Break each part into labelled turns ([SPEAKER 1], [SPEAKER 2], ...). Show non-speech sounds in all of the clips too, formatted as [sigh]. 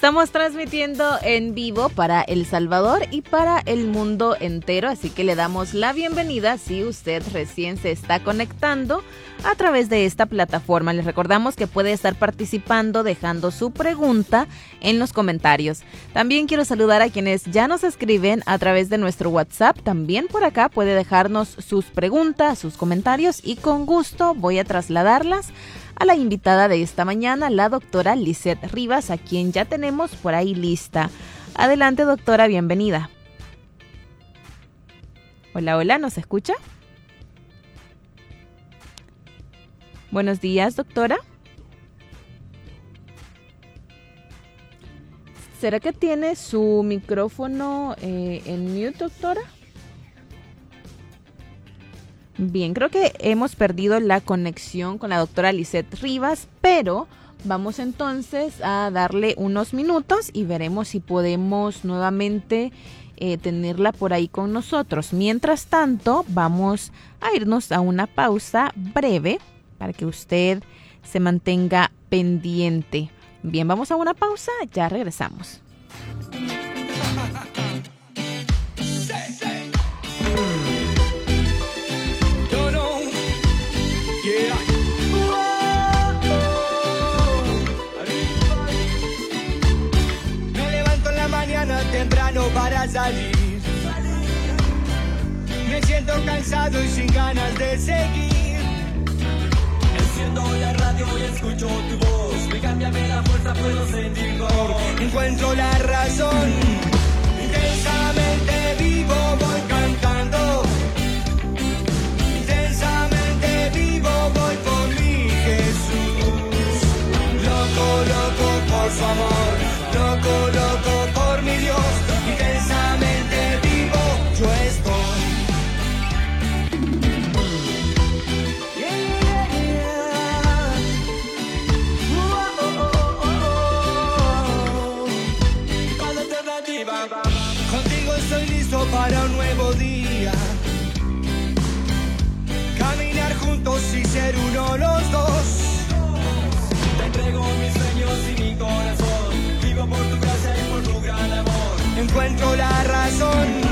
[SPEAKER 1] Estamos transmitiendo en vivo para El Salvador y para el mundo entero, así que le damos la bienvenida si usted recién se está conectando a través de esta plataforma. Les recordamos que puede estar participando dejando su pregunta en los comentarios. También quiero saludar a quienes ya nos escriben a través de nuestro WhatsApp. También por acá puede dejarnos sus preguntas, sus comentarios y con gusto voy a trasladarlas a la invitada de esta mañana, la doctora Lisette Rivas, a quien ya tenemos por ahí lista. Adelante, doctora, bienvenida. Hola, hola, ¿nos escucha? Buenos días, doctora. ¿Será que tiene su micrófono eh, en mute, doctora? Bien, creo que hemos perdido la conexión con la doctora Lisette Rivas, pero vamos entonces a darle unos minutos y veremos si podemos nuevamente eh, tenerla por ahí con nosotros. Mientras tanto, vamos a irnos a una pausa breve para que usted se mantenga pendiente. Bien, vamos a una pausa, ya regresamos.
[SPEAKER 2] para salir. Me siento cansado y sin ganas de seguir. Radio escucho tu voz. Me cambia la fuerza, puedo sentir Encuentro la razón. Intensamente vivo, voy cantando. Intensamente vivo, voy por mi Jesús. Loco, loco por su amor. Ser uno los dos. Te entrego mis sueños y mi corazón. Vivo por tu gracia y por tu gran amor. Encuentro la razón.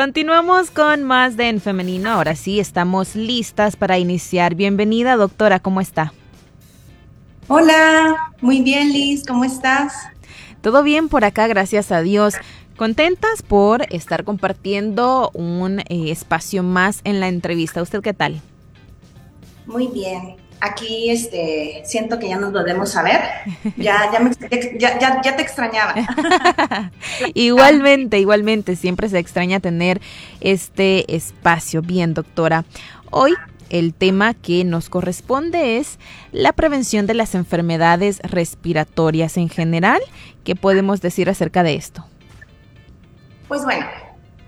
[SPEAKER 1] Continuamos con más de En Femenino. Ahora sí, estamos listas para iniciar. Bienvenida, doctora, ¿cómo está?
[SPEAKER 3] Hola, muy bien Liz, ¿cómo estás?
[SPEAKER 1] Todo bien por acá, gracias a Dios. Contentas por estar compartiendo un eh, espacio más en la entrevista. ¿Usted qué tal?
[SPEAKER 3] Muy bien. Aquí este, siento que ya nos volvemos a ver. Ya, ya, me, ya, ya, ya te extrañaba. [laughs]
[SPEAKER 1] igualmente, igualmente. Siempre se extraña tener este espacio. Bien, doctora. Hoy el tema que nos corresponde es la prevención de las enfermedades respiratorias en general. ¿Qué podemos decir acerca de esto?
[SPEAKER 3] Pues bueno,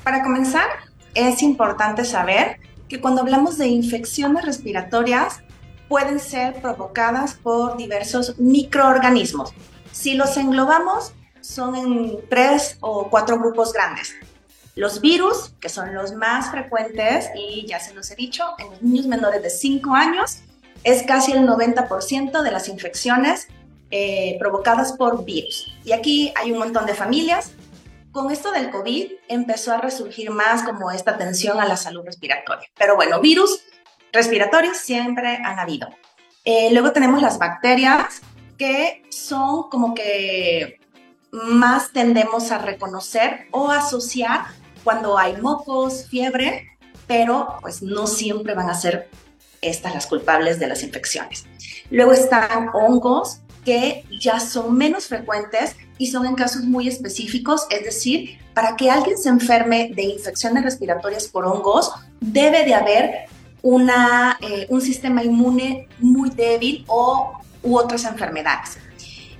[SPEAKER 3] para comenzar, es importante saber que cuando hablamos de infecciones respiratorias, pueden ser provocadas por diversos microorganismos. Si los englobamos, son en tres o cuatro grupos grandes. Los virus, que son los más frecuentes, y ya se los he dicho, en los niños menores de 5 años, es casi el 90% de las infecciones eh, provocadas por virus. Y aquí hay un montón de familias con esto del COVID empezó a resurgir más como esta atención a la salud respiratoria. Pero bueno, virus respiratorios siempre han habido. Eh, luego tenemos las bacterias que son como que más tendemos a reconocer o asociar cuando hay mocos, fiebre, pero pues no siempre van a ser estas las culpables de las infecciones. Luego están hongos que ya son menos frecuentes y son en casos muy específicos, es decir, para que alguien se enferme de infecciones respiratorias por hongos, debe de haber una, eh, un sistema inmune muy débil o u otras enfermedades.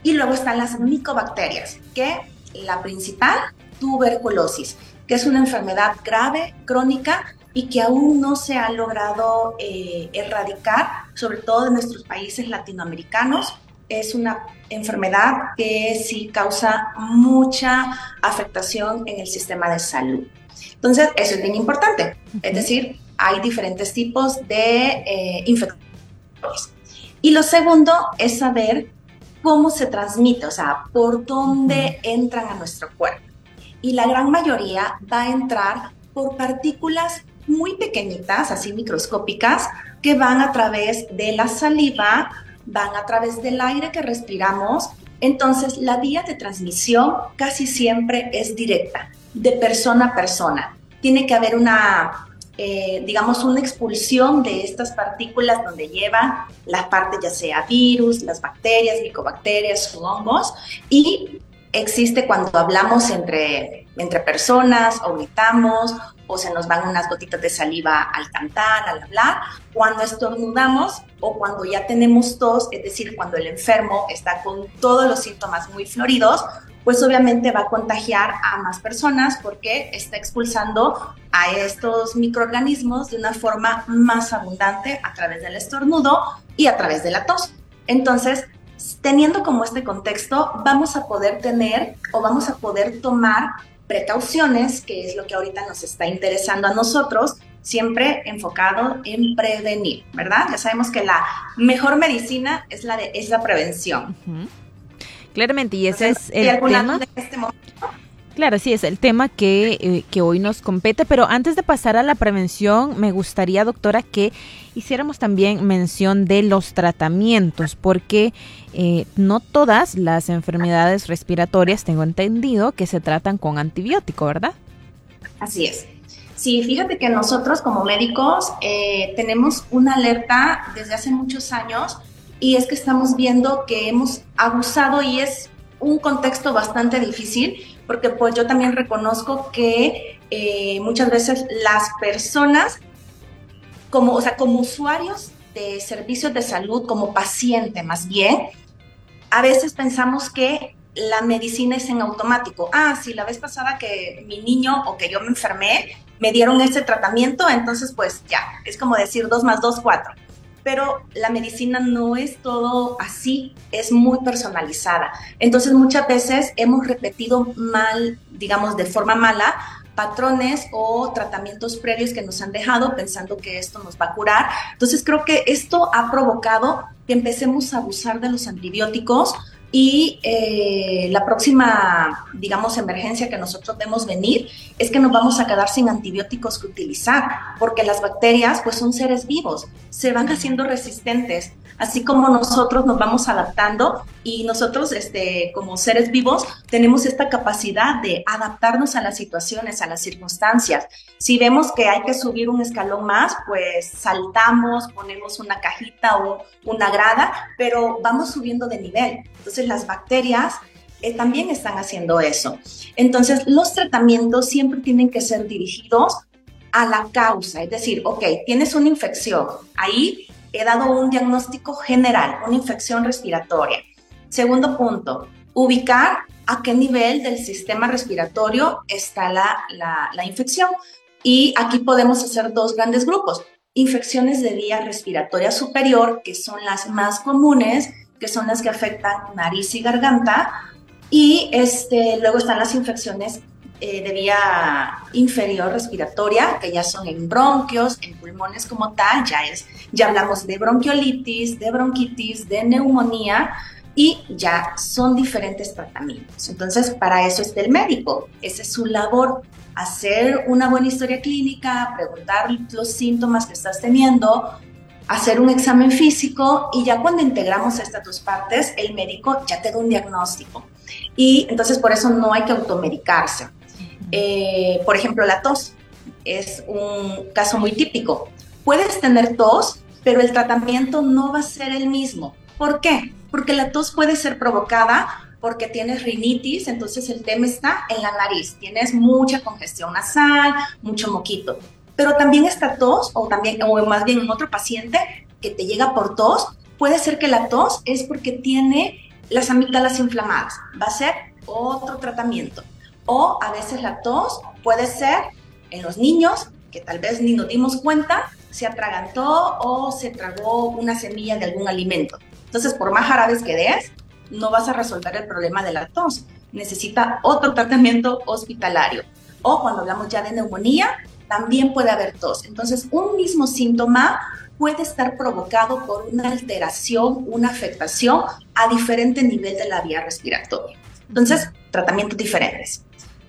[SPEAKER 3] Y luego están las micobacterias, que la principal, tuberculosis, que es una enfermedad grave, crónica y que aún no se ha logrado eh, erradicar, sobre todo en nuestros países latinoamericanos, es una enfermedad que sí causa mucha afectación en el sistema de salud. Entonces, eso es bien importante. Es decir, hay diferentes tipos de eh, infecciones. Y lo segundo es saber cómo se transmite, o sea, por dónde entran a nuestro cuerpo. Y la gran mayoría va a entrar por partículas muy pequeñitas, así microscópicas, que van a través de la saliva, van a través del aire que respiramos, entonces la vía de transmisión casi siempre es directa, de persona a persona. Tiene que haber una, eh, digamos, una expulsión de estas partículas donde llevan la parte ya sea virus, las bacterias, micobacterias, hongos, y existe cuando hablamos entre, entre personas o gritamos o se nos van unas gotitas de saliva al cantar, al hablar, cuando estornudamos o cuando ya tenemos tos, es decir, cuando el enfermo está con todos los síntomas muy floridos, pues obviamente va a contagiar a más personas porque está expulsando a estos microorganismos de una forma más abundante a través del estornudo y a través de la tos. Entonces, teniendo como este contexto, vamos a poder tener o vamos a poder tomar precauciones, que es lo que ahorita nos está interesando a nosotros, siempre enfocado en prevenir, ¿verdad? Ya sabemos que la mejor medicina es la, de, es la prevención.
[SPEAKER 1] Claramente, y ese es el tema. Este Claro, sí, es el tema que, eh, que, hoy nos compete, pero antes de pasar a la prevención, me gustaría, doctora, que hiciéramos también mención de los tratamientos, porque eh, no todas las enfermedades respiratorias, tengo entendido, que se tratan con antibiótico, ¿verdad?
[SPEAKER 3] Así es. Sí, fíjate que nosotros como médicos eh, tenemos una alerta desde hace muchos años y es que estamos viendo que hemos abusado y es un contexto bastante difícil porque pues yo también reconozco que eh, muchas veces las personas como, o sea, como usuarios de servicios de salud, como paciente más bien, a veces pensamos que la medicina es en automático. Ah, sí, la vez pasada que mi niño o que yo me enfermé, me dieron ese tratamiento, entonces pues ya, es como decir dos más dos, cuatro pero la medicina no es todo así, es muy personalizada. Entonces muchas veces hemos repetido mal, digamos de forma mala, patrones o tratamientos previos que nos han dejado pensando que esto nos va a curar. Entonces creo que esto ha provocado que empecemos a abusar de los antibióticos y eh, la próxima, digamos, emergencia que nosotros vemos venir es que nos vamos a quedar sin antibióticos que utilizar, porque las bacterias, pues son seres vivos, se van haciendo resistentes así como nosotros nos vamos adaptando y nosotros este, como seres vivos tenemos esta capacidad de adaptarnos a las situaciones, a las circunstancias. Si vemos que hay que subir un escalón más, pues saltamos, ponemos una cajita o una grada, pero vamos subiendo de nivel. Entonces las bacterias eh, también están haciendo eso. Entonces los tratamientos siempre tienen que ser dirigidos a la causa, es decir, ok, tienes una infección, ahí he dado un diagnóstico general, una infección respiratoria. Segundo punto, ubicar a qué nivel del sistema respiratorio está la, la, infección. Y aquí podemos hacer dos grandes grupos. Infecciones de vía respiratoria superior, que son las más comunes, que son las que afectan nariz y garganta. Y este, luego están las infecciones eh, de vía inferior respiratoria, que ya son en bronquios, en pulmones como tal, ya, es, ya hablamos de bronquiolitis, de bronquitis, de neumonía y ya son diferentes tratamientos. Entonces, para eso es el médico, esa es su labor, hacer una buena historia clínica, preguntar los síntomas que estás teniendo, hacer un examen físico y ya cuando integramos estas dos partes, el médico ya te da un diagnóstico. Y entonces por eso no hay que automedicarse. Eh, por ejemplo, la tos es un caso muy típico. Puedes tener tos, pero el tratamiento no va a ser el mismo. ¿Por qué? Porque la tos puede ser provocada porque tienes rinitis, entonces el tema está en la nariz, tienes mucha congestión nasal, mucho moquito. Pero también esta tos, o también, o más bien en otro paciente que te llega por tos, puede ser que la tos es porque tiene las amígdalas inflamadas. Va a ser otro tratamiento. O a veces la tos puede ser en los niños, que tal vez ni nos dimos cuenta, se atragantó o se tragó una semilla de algún alimento. Entonces, por más jarabes que des, no vas a resolver el problema de la tos. Necesita otro tratamiento hospitalario. O cuando hablamos ya de neumonía, también puede haber tos. Entonces, un mismo síntoma puede estar provocado por una alteración, una afectación a diferente nivel de la vía respiratoria. Entonces, tratamientos diferentes.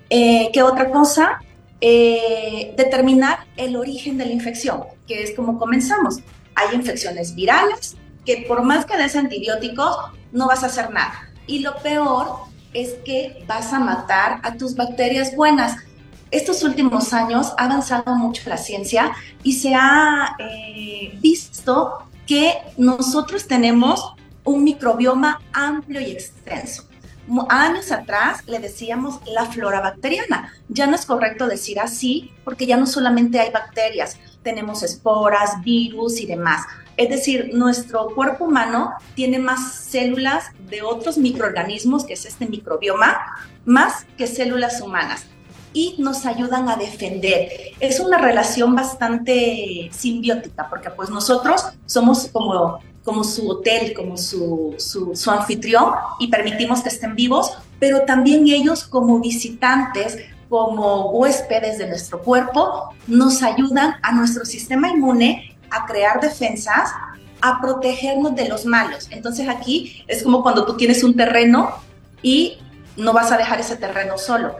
[SPEAKER 3] Eh, ¿Qué otra cosa? Eh, determinar el origen de la infección, que es como comenzamos. Hay infecciones virales que por más que des antibióticos no vas a hacer nada. Y lo peor es que vas a matar a tus bacterias buenas. Estos últimos años ha avanzado mucho la ciencia y se ha eh, visto que nosotros tenemos un microbioma amplio y extenso años atrás le decíamos la flora bacteriana. Ya no es correcto decir así porque ya no solamente hay bacterias, tenemos esporas, virus y demás. Es decir, nuestro cuerpo humano tiene más células de otros microorganismos, que es este microbioma, más que células humanas y nos ayudan a defender. Es una relación bastante simbiótica porque pues nosotros somos como como su hotel, como su, su, anfitrión y permitimos que estén vivos, pero también ellos como visitantes, como huéspedes de nuestro cuerpo, nos ayudan a nuestro sistema inmune a crear defensas, a protegernos de los malos. Entonces aquí es como cuando tú tienes un terreno y no vas a dejar ese terreno solo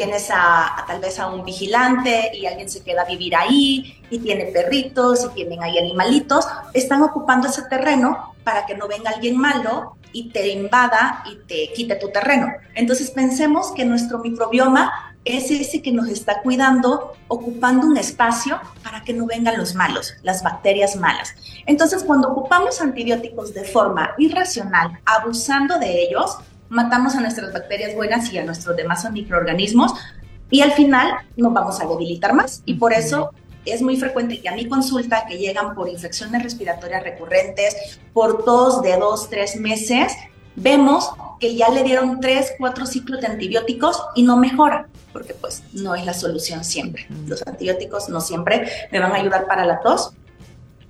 [SPEAKER 3] tienes a, tal vez a un vigilante y alguien se queda a vivir ahí y tiene perritos y tienen ahí animalitos, están ocupando ese terreno para que no venga alguien malo y te invada y te quite tu terreno. Entonces pensemos que nuestro microbioma es ese que nos está cuidando, ocupando un espacio para que no vengan los malos, las bacterias malas. Entonces cuando ocupamos antibióticos de forma irracional, abusando de ellos, matamos a nuestras bacterias buenas y a nuestros demás microorganismos y al final nos vamos a debilitar más. Y por eso es muy frecuente que a mi consulta que llegan por infecciones respiratorias recurrentes, por tos de dos, tres meses, vemos que ya le dieron tres, cuatro ciclos de antibióticos y no mejora, porque pues no es la solución siempre. Los antibióticos no siempre me van a ayudar para la tos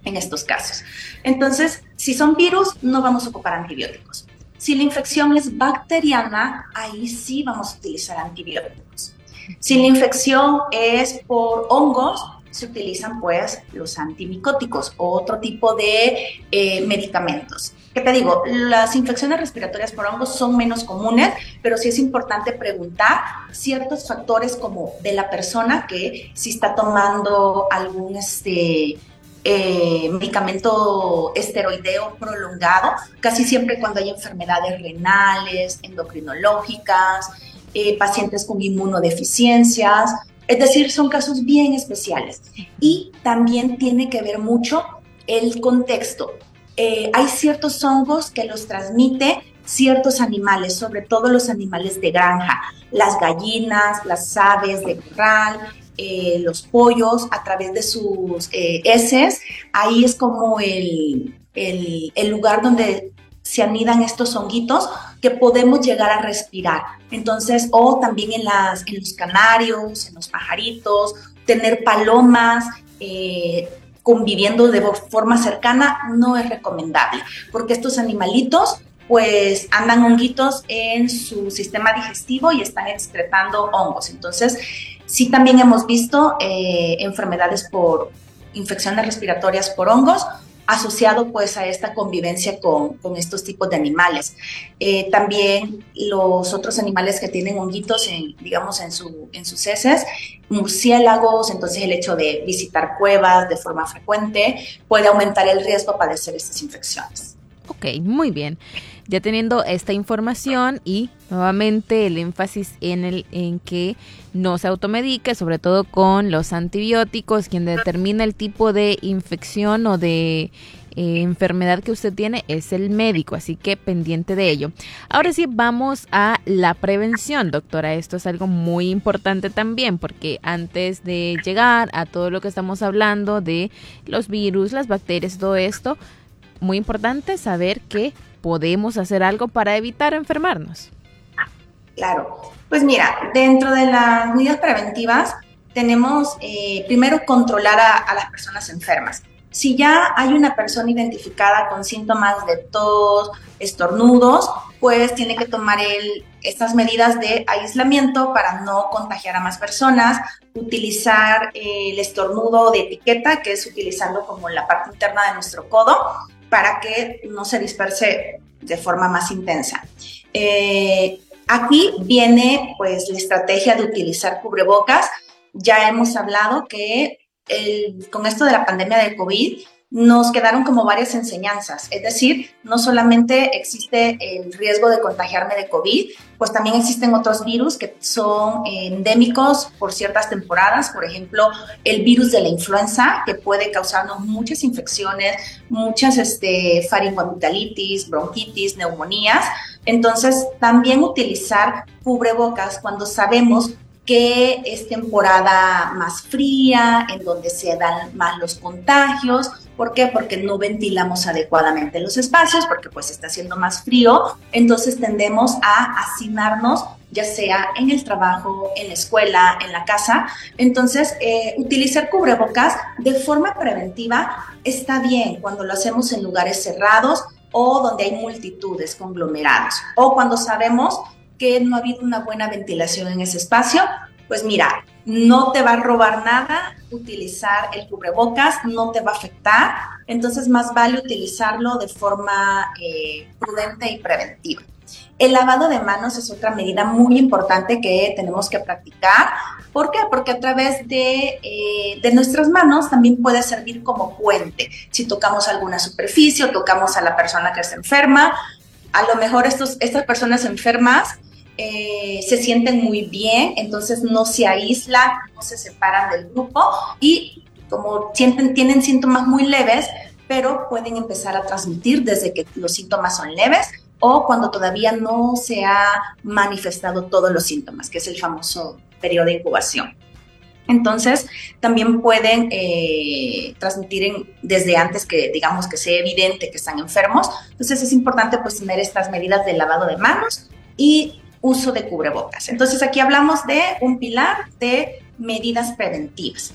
[SPEAKER 3] en estos casos. Entonces, si son virus, no vamos a ocupar antibióticos. Si la infección es bacteriana, ahí sí vamos a utilizar antibióticos. Si la infección es por hongos, se utilizan pues los antimicóticos o otro tipo de eh, medicamentos. ¿Qué te digo? Las infecciones respiratorias por hongos son menos comunes, pero sí es importante preguntar ciertos factores como de la persona que si está tomando algún este, eh, medicamento esteroideo prolongado, casi siempre cuando hay enfermedades renales, endocrinológicas, eh, pacientes con inmunodeficiencias, es decir, son casos bien especiales. Y también tiene que ver mucho el contexto. Eh, hay ciertos hongos que los transmite ciertos animales, sobre todo los animales de granja, las gallinas, las aves de corral, eh, los pollos a través de sus eh, heces. Ahí es como el, el, lugar donde se anidan estos honguitos que podemos llegar a respirar. Entonces, o también en, las, en los canarios, en los pajaritos, tener palomas, eh, conviviendo de forma cercana no es recomendable, porque estos animalitos pues andan honguitos en su sistema digestivo y están excretando hongos. Entonces, sí también hemos visto eh, enfermedades por infecciones respiratorias por hongos asociado pues a esta convivencia con, estos tipos de animales. Eh, también los otros animales que tienen honguitos, en, digamos, en, su, en sus heces, murciélagos, entonces el hecho de visitar cuevas de forma frecuente puede aumentar el riesgo a padecer estas infecciones.
[SPEAKER 1] Ok, muy bien. Ya teniendo esta información y nuevamente el énfasis en el en que no se automedique, sobre todo con los antibióticos, quien determina el tipo de infección o de eh, enfermedad que usted tiene es el médico, así que pendiente de ello. Ahora sí, vamos a la prevención, doctora. Esto es algo muy importante también, porque antes de llegar a todo lo que estamos hablando de los virus, las bacterias, todo esto, muy importante saber que podemos hacer algo para evitar enfermarnos.
[SPEAKER 3] Claro, pues mira, dentro de las medidas preventivas tenemos eh, primero controlar a, las personas enfermas. Si ya hay una persona identificada con síntomas de tos, estornudos, pues tiene que tomar estas medidas de aislamiento para no contagiar a más personas, utilizar el estornudo de etiqueta, que es utilizando como la parte interna de nuestro codo, para que no se disperse de forma más intensa. Eh, aquí viene pues la estrategia de utilizar cubrebocas. Ya hemos hablado que con esto de la pandemia de COVID, nos quedaron como varias enseñanzas. Es decir, no solamente existe el riesgo de contagiarme de COVID, pues también existen otros virus que son endémicos por ciertas temporadas. Por ejemplo, el virus de la influenza, que puede causarnos muchas infecciones, muchas este, bronquitis, neumonías. Entonces, también utilizar cubrebocas cuando sabemos que es temporada más fría, en donde se dan más los contagios. ¿Por qué? Porque no ventilamos adecuadamente los espacios, porque pues está haciendo más frío, entonces tendemos a hacinarnos ya sea en el trabajo, en la escuela, en la casa. Entonces, eh, utilizar cubrebocas de forma preventiva está bien cuando lo hacemos en lugares cerrados o donde hay multitudes, conglomerados, o cuando sabemos que no ha habido una buena ventilación en ese espacio, pues mira, no te va a robar nada utilizar el cubrebocas, no te va a afectar, entonces más vale utilizarlo de forma eh, prudente y preventiva. El lavado de manos es otra medida muy importante que tenemos que practicar. ¿Por qué? Porque a través de, eh, de, nuestras manos también puede servir como puente. Si tocamos alguna superficie o tocamos a la persona que está enferma, a lo mejor estos, estas personas enfermas eh, se sienten muy bien, entonces no se aíslan, no se separan del grupo y como sienten, tienen síntomas muy leves, pero pueden empezar a transmitir desde que los síntomas son leves o cuando todavía no se ha manifestado todos los síntomas, que es el famoso periodo de incubación. Entonces, también pueden eh, transmitir desde antes que, digamos, que sea evidente que están enfermos. Entonces, es importante pues tener estas medidas de lavado de manos y uso de cubrebocas. Entonces aquí hablamos de un pilar de medidas preventivas.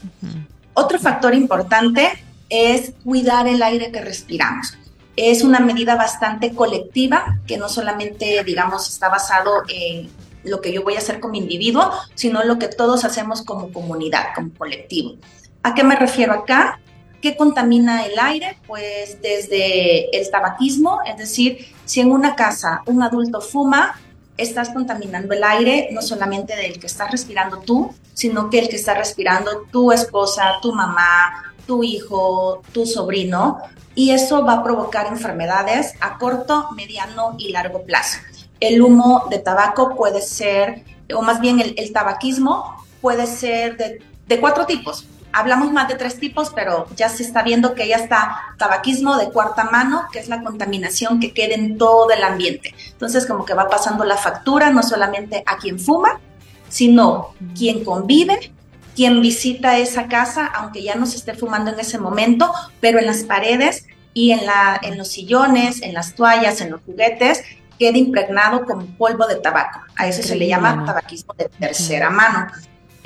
[SPEAKER 3] Otro factor importante es cuidar el aire que respiramos. Es una medida bastante colectiva que no solamente, digamos, está basado en lo que yo voy a hacer como individuo, sino lo que todos hacemos como comunidad, como colectivo. ¿A qué me refiero acá? ¿Qué contamina el aire? Pues desde el tabaquismo, es decir, si en una casa un adulto fuma, estás contaminando el aire, no solamente del que estás respirando tú, sino que el que está respirando tu esposa, tu mamá, tu hijo, tu sobrino, y eso va a provocar enfermedades a corto, mediano y largo plazo. El humo de tabaco puede ser, o más bien el, tabaquismo puede ser de, de cuatro tipos hablamos más de tres tipos, pero ya se está viendo que ya está tabaquismo de cuarta mano, que es la contaminación que queda en todo el ambiente. Entonces, como que va pasando la factura no solamente a quien fuma, sino quien convive, quien visita esa casa, aunque ya no se esté fumando en ese momento, pero en las paredes y en, la, en los sillones, en las toallas, en los juguetes, queda impregnado con polvo de tabaco. A eso se le llama tabaquismo de tercera mano.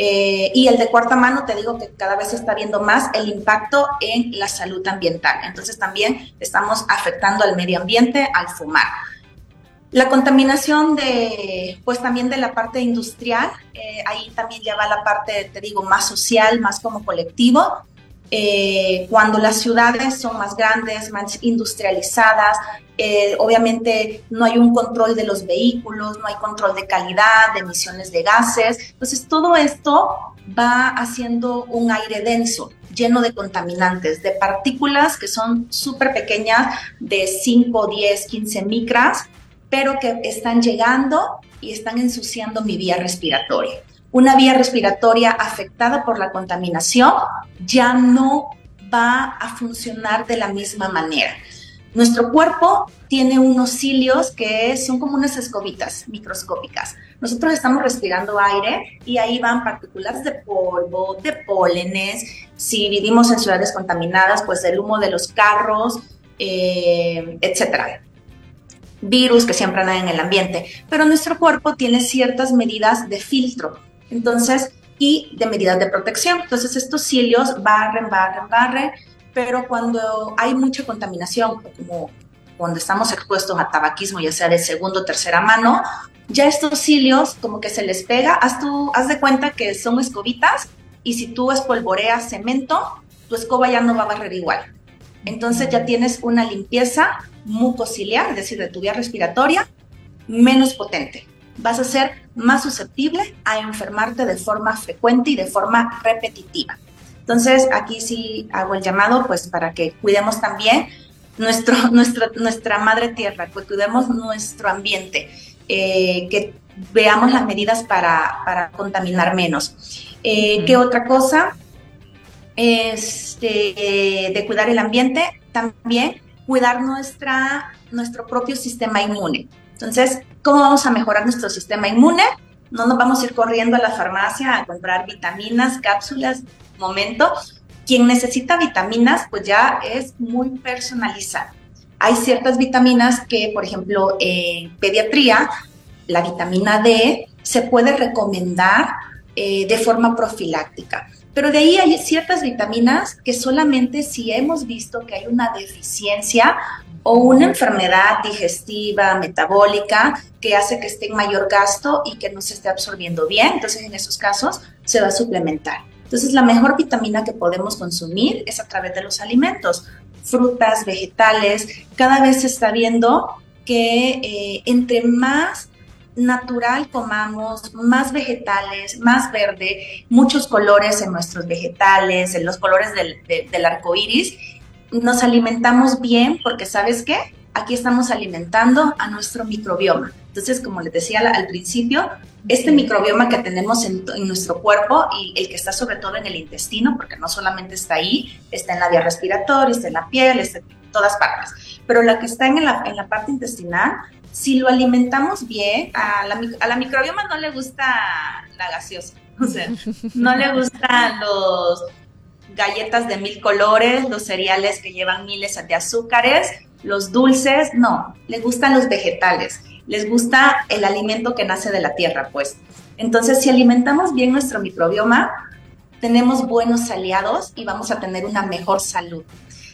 [SPEAKER 3] Eh, y el de cuarta mano, te digo que cada vez se está viendo más el impacto en la salud ambiental. Entonces también estamos afectando al medio ambiente al fumar. La contaminación de, pues también de la parte industrial, eh, ahí también ya va la parte, te digo, más social, más como colectivo. Eh, cuando las ciudades son más grandes, más industrializadas, eh, obviamente no hay un control de los vehículos, no hay control de calidad, de emisiones de gases. Entonces todo esto va haciendo un aire denso, lleno de contaminantes, de partículas que son súper pequeñas, de 5, 10, 15 micras, pero que están llegando y están ensuciando mi vía respiratoria una vía respiratoria afectada por la contaminación ya no va a funcionar de la misma manera. Nuestro cuerpo tiene unos cilios que son como unas escobitas microscópicas. Nosotros estamos respirando aire y ahí van partículas de polvo, de pólenes. Si vivimos en ciudades contaminadas, pues el humo de los carros, eh, etcétera virus que siempre andan en el ambiente, pero nuestro cuerpo tiene ciertas medidas de filtro. Entonces, y de medidas de protección. Entonces, estos cilios barren, barren, barren, pero cuando hay mucha contaminación, como cuando estamos expuestos a tabaquismo, ya sea de segunda o tercera mano, ya estos cilios como que se les pega, haz, tú, haz de cuenta que son escobitas y si tú espolvoreas cemento, tu escoba ya no va a barrer igual. Entonces ya tienes una limpieza mucociliar, es decir, de tu vía respiratoria, menos potente vas a ser más susceptible a enfermarte de forma frecuente y de forma repetitiva. Entonces, aquí sí hago el llamado, pues, para que cuidemos también nuestro, [laughs] nuestra madre tierra, que cuidemos nuestro ambiente, eh, que veamos las medidas para, contaminar menos. Eh, ¿Qué otra cosa? Este, de cuidar el ambiente, también cuidar nuestra, nuestro propio sistema inmune. Entonces, ¿cómo vamos a mejorar nuestro sistema inmune? No nos vamos a ir corriendo a la farmacia a comprar vitaminas, cápsulas, momento. Quien necesita vitaminas, pues ya es muy personalizado. Hay ciertas vitaminas que, por ejemplo, en pediatría, la vitamina D se puede recomendar eh, de forma profiláctica. Pero de ahí hay ciertas vitaminas que solamente si hemos visto que hay una deficiencia o una enfermedad digestiva, metabólica, que hace que esté en mayor gasto y que no se esté absorbiendo bien. Entonces, en esos casos, se va a suplementar. Entonces, la mejor vitamina que podemos consumir es a través de los alimentos, frutas, vegetales. Cada vez se está viendo que eh, entre más natural comamos, más vegetales, más verde, muchos colores en nuestros vegetales, en los colores del, del arco iris, nos alimentamos bien porque, ¿sabes qué? Aquí estamos alimentando a nuestro microbioma. Entonces, como les decía al, principio, este microbioma que tenemos en, nuestro cuerpo y el que está sobre todo en el intestino, porque no solamente está ahí, está en la vía respiratoria, está en la piel, está en todas partes, pero la que está en la, en la parte intestinal, si lo alimentamos bien, a la, a la microbioma no le gusta la gaseosa, o sea, no le gustan los galletas de mil colores, los cereales que llevan miles de azúcares, los dulces, no, les gustan los vegetales, les gusta el alimento que nace de la tierra, pues. Entonces, si alimentamos bien nuestro microbioma, tenemos buenos aliados y vamos a tener una mejor salud.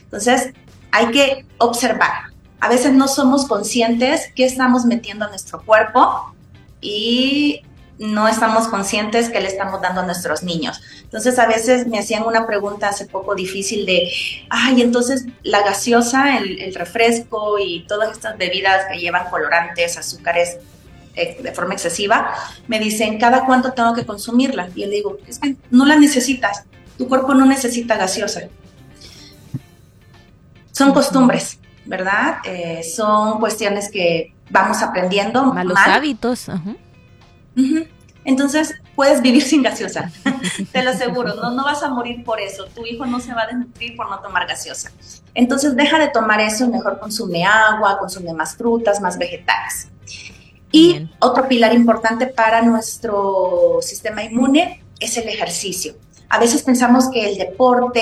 [SPEAKER 3] Entonces, hay que observar. A veces no somos conscientes qué estamos metiendo a nuestro cuerpo y no estamos conscientes que le estamos dando a nuestros niños. Entonces a veces me hacían una pregunta hace poco difícil de, ay, entonces la gaseosa, el, refresco y todas estas bebidas que llevan colorantes, azúcares, de forma excesiva, me dicen, ¿cada cuánto tengo que consumirla? Y yo le digo, es que no la necesitas, tu cuerpo no necesita gaseosa. Son costumbres, ¿verdad? Eh, son cuestiones que vamos aprendiendo.
[SPEAKER 1] Malos hábitos.
[SPEAKER 3] Entonces, puedes vivir sin gaseosa, [laughs] te lo aseguro, no, no vas a morir por eso, tu hijo no se va a desnutrir por no tomar gaseosa. Entonces, deja de tomar eso y mejor consume agua, consume más frutas, más vegetales. Y otro pilar importante para nuestro sistema inmune es el ejercicio. A veces pensamos que el deporte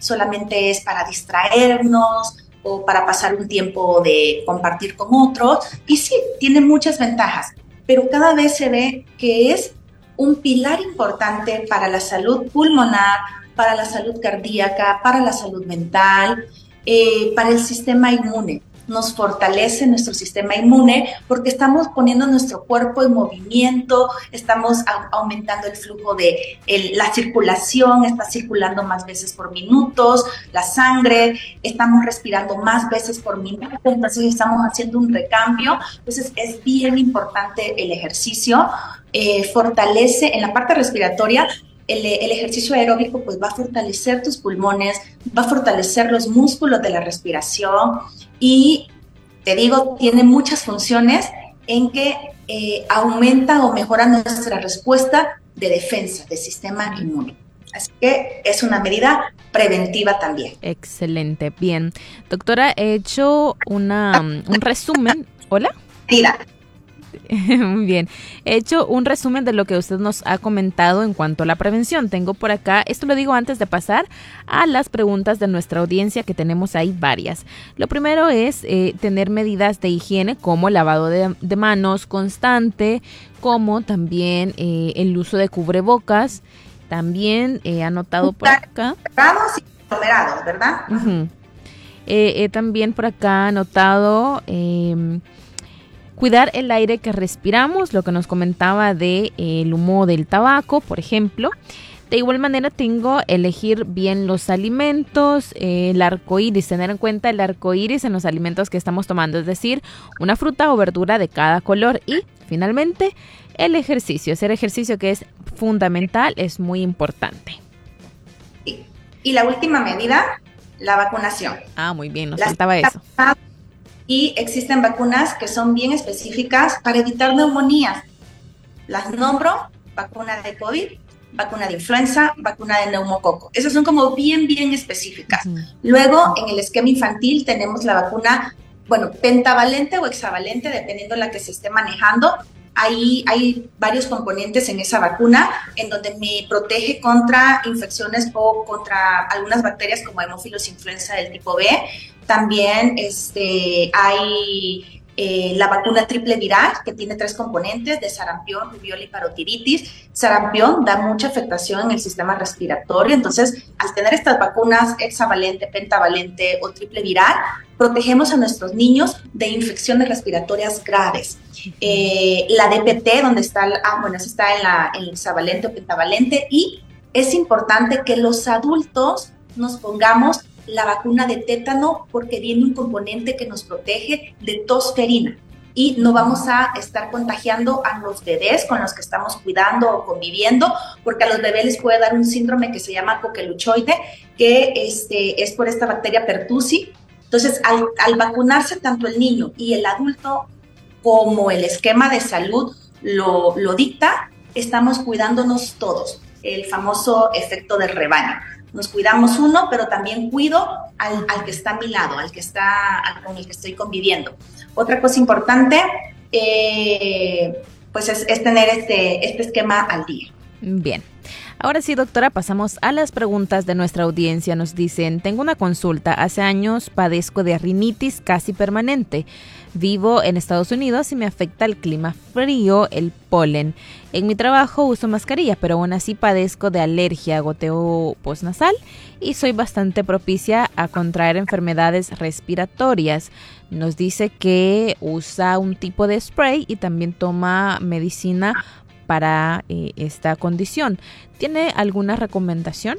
[SPEAKER 3] solamente es para distraernos o para pasar un tiempo de compartir con otros. Y sí, tiene muchas ventajas, pero cada vez se ve que es un pilar importante para la salud pulmonar, para la salud cardíaca, para la salud mental, eh, para el sistema inmune nos fortalece nuestro sistema inmune porque estamos poniendo nuestro cuerpo en movimiento, estamos aumentando el flujo de la circulación, está circulando más veces por minutos, la sangre, estamos respirando más veces por minuto, entonces estamos haciendo un recambio. Entonces es bien importante el ejercicio, eh, fortalece en la parte respiratoria el, el, ejercicio aeróbico pues va a fortalecer tus pulmones, va a fortalecer los músculos de la respiración, y te digo, tiene muchas funciones en que eh, aumenta o mejora nuestra respuesta de defensa del sistema inmune. Así que es una medida preventiva también.
[SPEAKER 1] Excelente, bien. Doctora, he hecho una, un resumen. Hola.
[SPEAKER 3] Mira, [laughs]
[SPEAKER 1] Muy bien. He hecho un resumen de lo que usted nos ha comentado en cuanto a la prevención. Tengo por acá, esto lo digo antes de pasar a las preguntas de nuestra audiencia, que tenemos ahí varias. Lo primero es eh, tener medidas de higiene como lavado de, manos constante, como también eh, el uso de cubrebocas. También he anotado por acá.
[SPEAKER 3] y
[SPEAKER 1] también por acá anotado Cuidar el aire que respiramos, lo que nos comentaba de eh, el humo del tabaco, por ejemplo. De igual manera tengo elegir bien los alimentos, eh, el arco iris, tener en cuenta el arco iris en los alimentos que estamos tomando, es decir, una fruta o verdura de cada color y finalmente el ejercicio, hacer ejercicio que es fundamental, es muy importante.
[SPEAKER 3] Y, la última medida, la vacunación.
[SPEAKER 1] Ah, muy bien, nos faltaba eso
[SPEAKER 3] y existen vacunas que son bien específicas para evitar neumonías. Las nombro, vacuna de COVID, vacuna de influenza, vacuna de neumococo. Esas son como bien, bien específicas. Luego, en el esquema infantil tenemos la vacuna, bueno, pentavalente o hexavalente, dependiendo de la que se esté manejando. Ahí hay varios componentes en esa vacuna en donde me protege contra infecciones o contra algunas bacterias como hemófilos influenza del tipo B, también este, hay eh, la vacuna triple viral, que tiene tres componentes de sarampión, rubiola y parotiritis. Sarampión da mucha afectación en el sistema respiratorio, entonces al tener estas vacunas hexavalente, pentavalente o triple viral, protegemos a nuestros niños de infecciones respiratorias graves. Eh, la DPT, donde está, ah, bueno, está en, la, hexavalente o pentavalente, y es importante que los adultos nos pongamos la vacuna de tétano porque viene un componente que nos protege de tosferina. Y no vamos a estar contagiando a los bebés con los que estamos cuidando o conviviendo, porque a los bebés les puede dar un síndrome que se llama coqueluchoide, que este, es por esta bacteria pertussis. Entonces, al, al vacunarse tanto el niño y el adulto como el esquema de salud lo, lo dicta, estamos cuidándonos todos, el famoso efecto del rebaño nos cuidamos uno, pero también cuido al, que está a mi lado, al que está, con el que estoy conviviendo. Otra cosa importante, eh, pues es, tener este, este esquema al día.
[SPEAKER 1] Bien. Ahora sí, doctora, pasamos a las preguntas de nuestra audiencia. Nos dicen, tengo una consulta. Hace años padezco de rinitis casi permanente. Vivo en Estados Unidos y me afecta el clima frío, el polen. En mi trabajo uso mascarilla, pero aún así padezco de alergia, goteo postnasal y soy bastante propicia a contraer enfermedades respiratorias. Nos dice que usa un tipo de spray y también toma medicina para eh, esta condición. ¿Tiene alguna recomendación?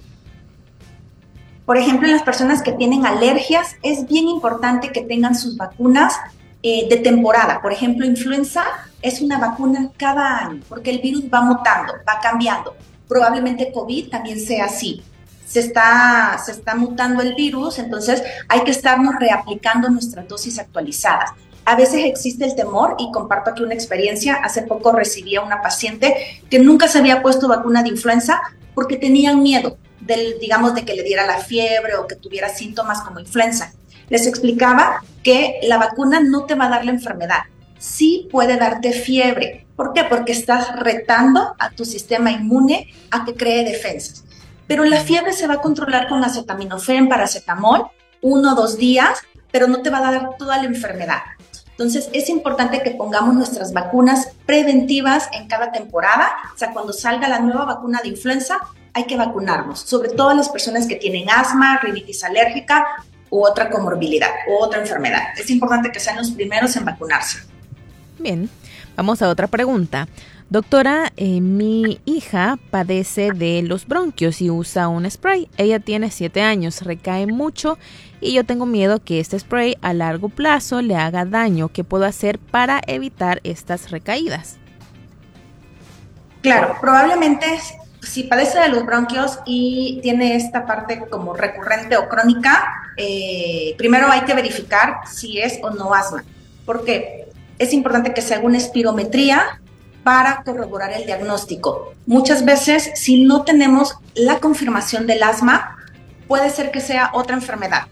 [SPEAKER 3] Por ejemplo, en las personas que tienen alergias, es bien importante que tengan sus vacunas eh, de temporada. Por ejemplo, influenza es una vacuna cada año, porque el virus va mutando, va cambiando. Probablemente COVID también sea así. Se está, se está mutando el virus, entonces hay que estarnos reaplicando nuestras dosis actualizadas. A veces existe el temor y comparto aquí una experiencia. Hace poco recibí a una paciente que nunca se había puesto vacuna de influenza porque tenían miedo del, digamos, de que le diera la fiebre o que tuviera síntomas como influenza. Les explicaba que la vacuna no te va a dar la enfermedad, sí puede darte fiebre. ¿Por qué? Porque estás retando a tu sistema inmune a que cree defensas. Pero la fiebre se va a controlar con acetaminofén, paracetamol, uno o dos días, pero no te va a dar toda la enfermedad. Entonces es importante que pongamos nuestras vacunas preventivas en cada temporada. O sea, cuando salga la nueva vacuna de influenza, hay que vacunarnos, sobre todo las personas que tienen asma, rinitis alérgica u otra comorbilidad u otra enfermedad. Es importante que sean los primeros en vacunarse.
[SPEAKER 1] Bien, vamos a otra pregunta. Doctora, eh, mi hija padece de los bronquios y usa un spray. Ella tiene 7 años, recae mucho y yo tengo miedo que este spray a largo plazo le haga daño. ¿Qué puedo hacer para evitar estas recaídas?
[SPEAKER 3] Claro, probablemente si padece de los bronquios y tiene esta parte como recurrente o crónica, eh, primero hay que verificar si es o no asma. porque Es importante que se haga una espirometría para corroborar el diagnóstico. Muchas veces, si no tenemos la confirmación del asma, puede ser que sea otra enfermedad.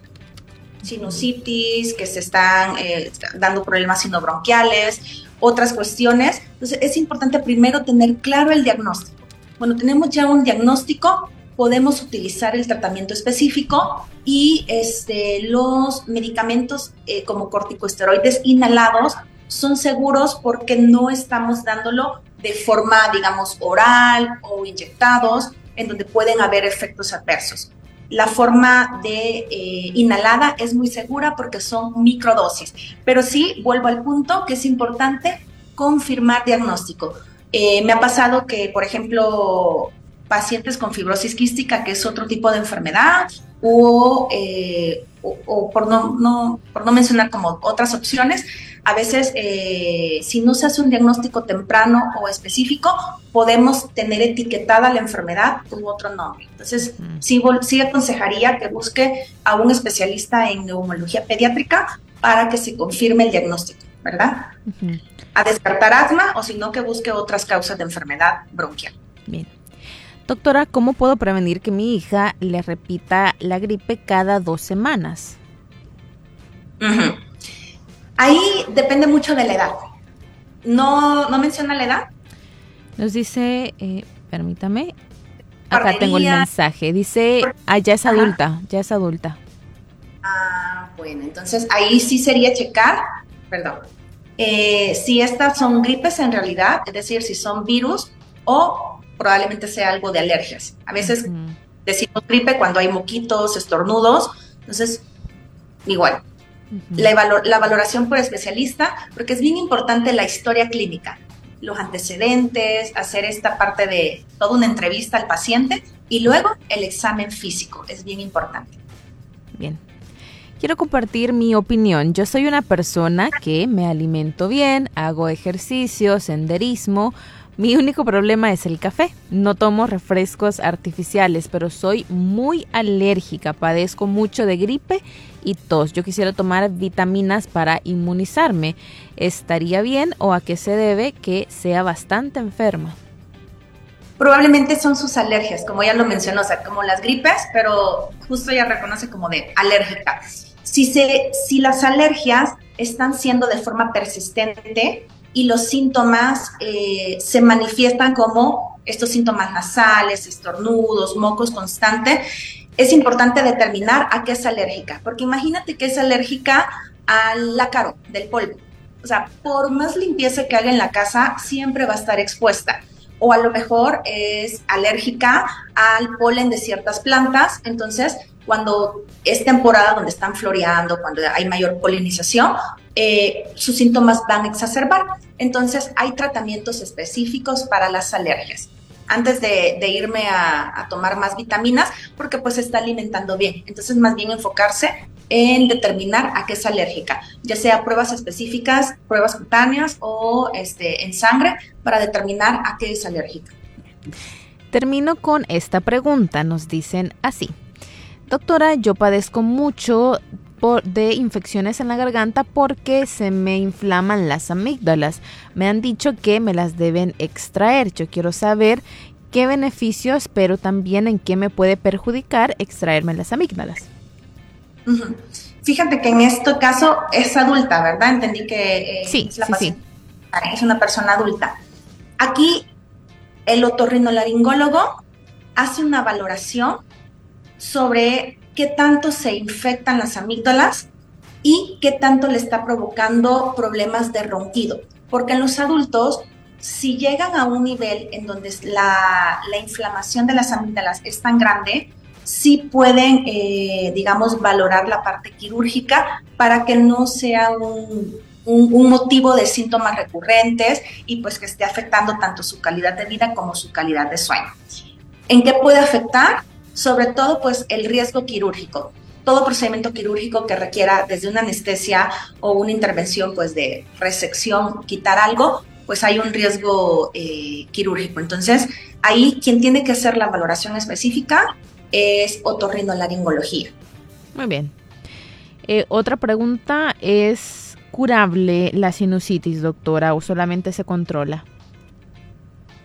[SPEAKER 3] Sinusitis, que se están eh, dando problemas sinobronquiales, otras cuestiones. Entonces, es importante primero tener claro el diagnóstico. Cuando tenemos ya un diagnóstico, podemos utilizar el tratamiento específico y este, los medicamentos eh, como corticosteroides inhalados son seguros porque no estamos dándolo de forma, digamos, oral o inyectados, en donde pueden haber efectos adversos. La forma de eh, inhalada es muy segura porque son microdosis, pero sí, vuelvo al punto que es importante confirmar diagnóstico. Eh, me ha pasado que, por ejemplo, pacientes con fibrosis quística, que es otro tipo de enfermedad, o, eh, por, no, por no mencionar como otras opciones, a veces eh, si no se hace un diagnóstico temprano o específico, podemos tener etiquetada la enfermedad con otro nombre. Entonces, sí, sí aconsejaría que busque a un especialista en neumología pediátrica para que se confirme el diagnóstico, ¿verdad? a descartar asma o si no que busque otras causas de enfermedad bronquial.
[SPEAKER 1] Bien. Doctora, ¿cómo puedo prevenir que mi hija le repita la gripe cada dos semanas?
[SPEAKER 3] Ahí depende mucho de la edad. ¿No, no menciona la edad?
[SPEAKER 1] Nos dice, eh, permítame, acá tengo el mensaje. Dice, ah, ya es adulta, ya es adulta.
[SPEAKER 3] Ah, bueno, entonces ahí sí sería checar, perdón, eh, si estas son gripes en realidad, es decir, si son virus o probablemente sea algo de alergias. A veces decimos gripe cuando hay moquitos, estornudos, entonces igual. la, la valoración por especialista, porque es bien importante la historia clínica, los antecedentes, hacer esta parte de toda una entrevista al paciente y luego el examen físico, es bien importante.
[SPEAKER 1] Bien, Quiero compartir mi opinión. Yo soy una persona que me alimento bien, hago ejercicio, senderismo. Mi único problema es el café. No tomo refrescos artificiales, pero soy muy alérgica. Padezco mucho de gripe y tos. Yo quisiera tomar vitaminas para inmunizarme. ¿Estaría bien o a qué se debe que sea bastante enferma?
[SPEAKER 3] probablemente son sus alergias, como ya lo mencionó, o sea, como las gripes, pero justo ya reconoce como de alérgica. Si, se, si las alergias están siendo de forma persistente y los síntomas eh, se manifiestan como estos síntomas nasales, estornudos, mocos constantes, es importante determinar a qué es alérgica, porque imagínate que es alérgica al ácaro del polvo. O sea, por más limpieza que haga en la casa, siempre va a estar expuesta. O a lo mejor es alérgica al polen de ciertas plantas, entonces cuando es temporada donde están floreando, cuando hay mayor polinización, eh, sus síntomas van a exacerbar. Entonces, hay tratamientos específicos para las alergias. Antes de, irme a, tomar más vitaminas, porque pues se está alimentando bien. Entonces, más bien enfocarse en determinar a qué es alérgica, ya sea pruebas específicas, pruebas cutáneas o este, en sangre, para determinar a qué es alérgica.
[SPEAKER 1] Termino con esta pregunta. Nos dicen así. Doctora, yo padezco mucho de infecciones en la garganta porque se me inflaman las amígdalas. Me han dicho que me las deben extraer. Yo quiero saber qué beneficios, pero también en qué me puede perjudicar extraerme las amígdalas.
[SPEAKER 3] Fíjate que en este caso es adulta, ¿verdad? Entendí que
[SPEAKER 1] eh, sí,
[SPEAKER 3] es,
[SPEAKER 1] sí,
[SPEAKER 3] es una persona adulta. Aquí el otorrinolaringólogo hace una valoración sobre qué tanto se infectan las amígdalas y qué tanto le está provocando problemas de ronquido. Porque en los adultos, si llegan a un nivel en donde la, inflamación de las amígdalas es tan grande, sí pueden, eh, digamos, valorar la parte quirúrgica para que no sea un, un, motivo de síntomas recurrentes y pues que esté afectando tanto su calidad de vida como su calidad de sueño. ¿En qué puede afectar? Sobre todo pues el riesgo quirúrgico. Todo procedimiento quirúrgico que requiera desde una anestesia o una intervención pues de resección, quitar algo, pues hay un riesgo eh, quirúrgico. Entonces, ahí quien tiene que hacer la valoración específica es otorrinolaringología.
[SPEAKER 1] Muy bien. Eh, otra pregunta es, ¿curable la sinusitis, doctora, o solamente se controla?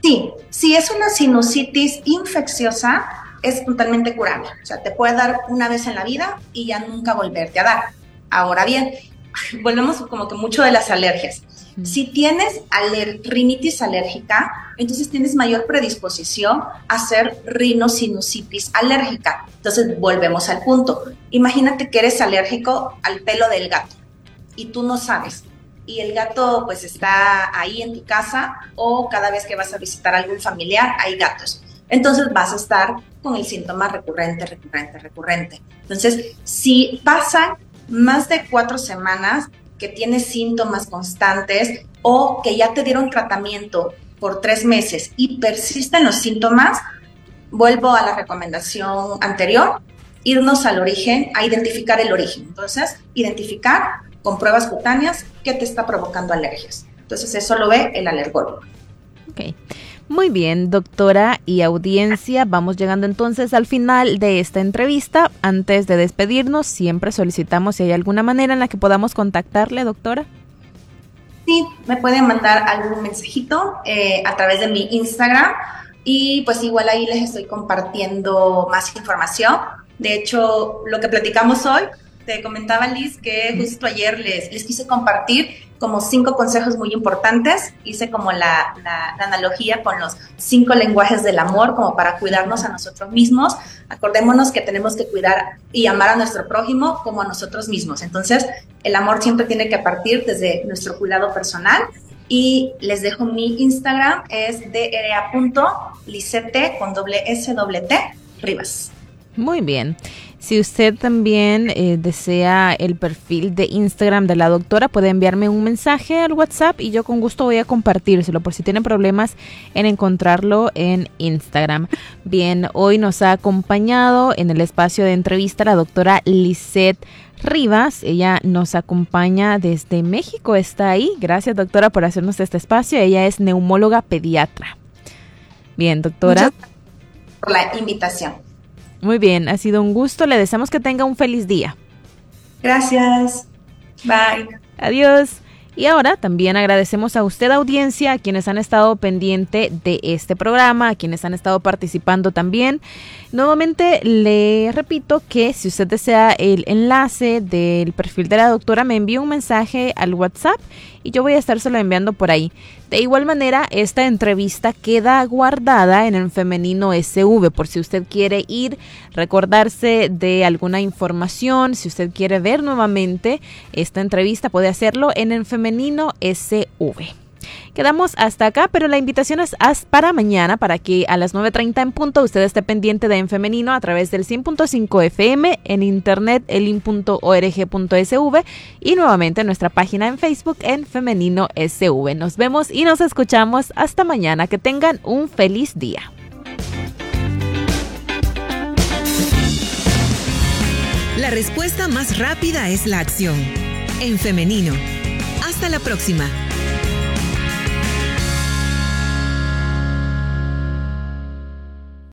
[SPEAKER 3] Sí, si es una sinusitis infecciosa, es totalmente curable. O sea, te puede dar una vez en la vida y ya nunca volverte a dar. Ahora bien, [laughs] volvemos como que mucho de las alergias. Si tienes rinitis alérgica, entonces tienes mayor predisposición a hacer rinosinusitis alérgica. Entonces volvemos al punto. Imagínate que eres alérgico al pelo del gato y tú no sabes. Y el gato pues está ahí en tu casa o cada vez que vas a visitar a algún familiar hay gatos entonces vas a estar con el síntoma recurrente, recurrente, recurrente. Entonces, si pasan más de cuatro semanas que tienes síntomas constantes o que ya te dieron tratamiento por tres meses y persisten los síntomas, vuelvo a la recomendación anterior, irnos al origen, a identificar el origen. Entonces, identificar con pruebas cutáneas qué te está provocando alergias. Entonces, eso lo ve el alergólogo.
[SPEAKER 1] Okay. Muy bien, doctora y audiencia, vamos llegando entonces al final de esta entrevista. Antes de despedirnos, siempre solicitamos si hay alguna manera en la que podamos contactarle, doctora.
[SPEAKER 3] Sí, me pueden mandar algún mensajito eh, a través de mi Instagram y pues igual ahí les estoy compartiendo más información. De hecho, lo que platicamos hoy, te comentaba Liz que justo ayer les, les quise compartir como cinco consejos muy importantes. Hice como la, analogía con los cinco lenguajes del amor, como para cuidarnos a nosotros mismos. Acordémonos que tenemos que cuidar y amar a nuestro prójimo como a nosotros mismos. Entonces, el amor siempre tiene que partir desde nuestro cuidado personal. Y les dejo mi Instagram, es dra.lisete con doble S doble T Rivas.
[SPEAKER 1] Muy bien. Si usted también eh, desea el perfil de Instagram de la doctora, puede enviarme un mensaje al WhatsApp y yo con gusto voy a compartírselo por si tiene problemas en encontrarlo en Instagram. Bien, hoy nos ha acompañado en el espacio de entrevista la doctora Lisette Rivas. Ella nos acompaña desde México, está ahí. Gracias doctora por hacernos este espacio. Ella es neumóloga pediatra. Bien, doctora.
[SPEAKER 3] Muchas por la invitación.
[SPEAKER 1] Muy bien, ha sido un gusto. Le deseamos que tenga un feliz día.
[SPEAKER 3] Gracias. Bye.
[SPEAKER 1] Adiós. Y ahora también agradecemos a usted audiencia, a quienes han estado pendiente de este programa, a quienes han estado participando también. Nuevamente le repito que si usted desea el enlace del perfil de la doctora, me envíe un mensaje al WhatsApp y yo voy a estar solo enviando por ahí. De igual manera, esta entrevista queda guardada en el femenino SV por si usted quiere ir, recordarse de alguna información, si usted quiere ver nuevamente esta entrevista, puede hacerlo en el femenino SV. Quedamos hasta acá, pero la invitación es para mañana, para que a las 9.30 en punto usted esté pendiente de En Femenino a través del 100.5 FM, en internet elin.org.sv y nuevamente en nuestra página en Facebook en Femenino SV. Nos vemos y nos escuchamos hasta mañana. Que tengan un feliz día.
[SPEAKER 4] La respuesta más rápida es la acción. En femenino. Hasta la próxima.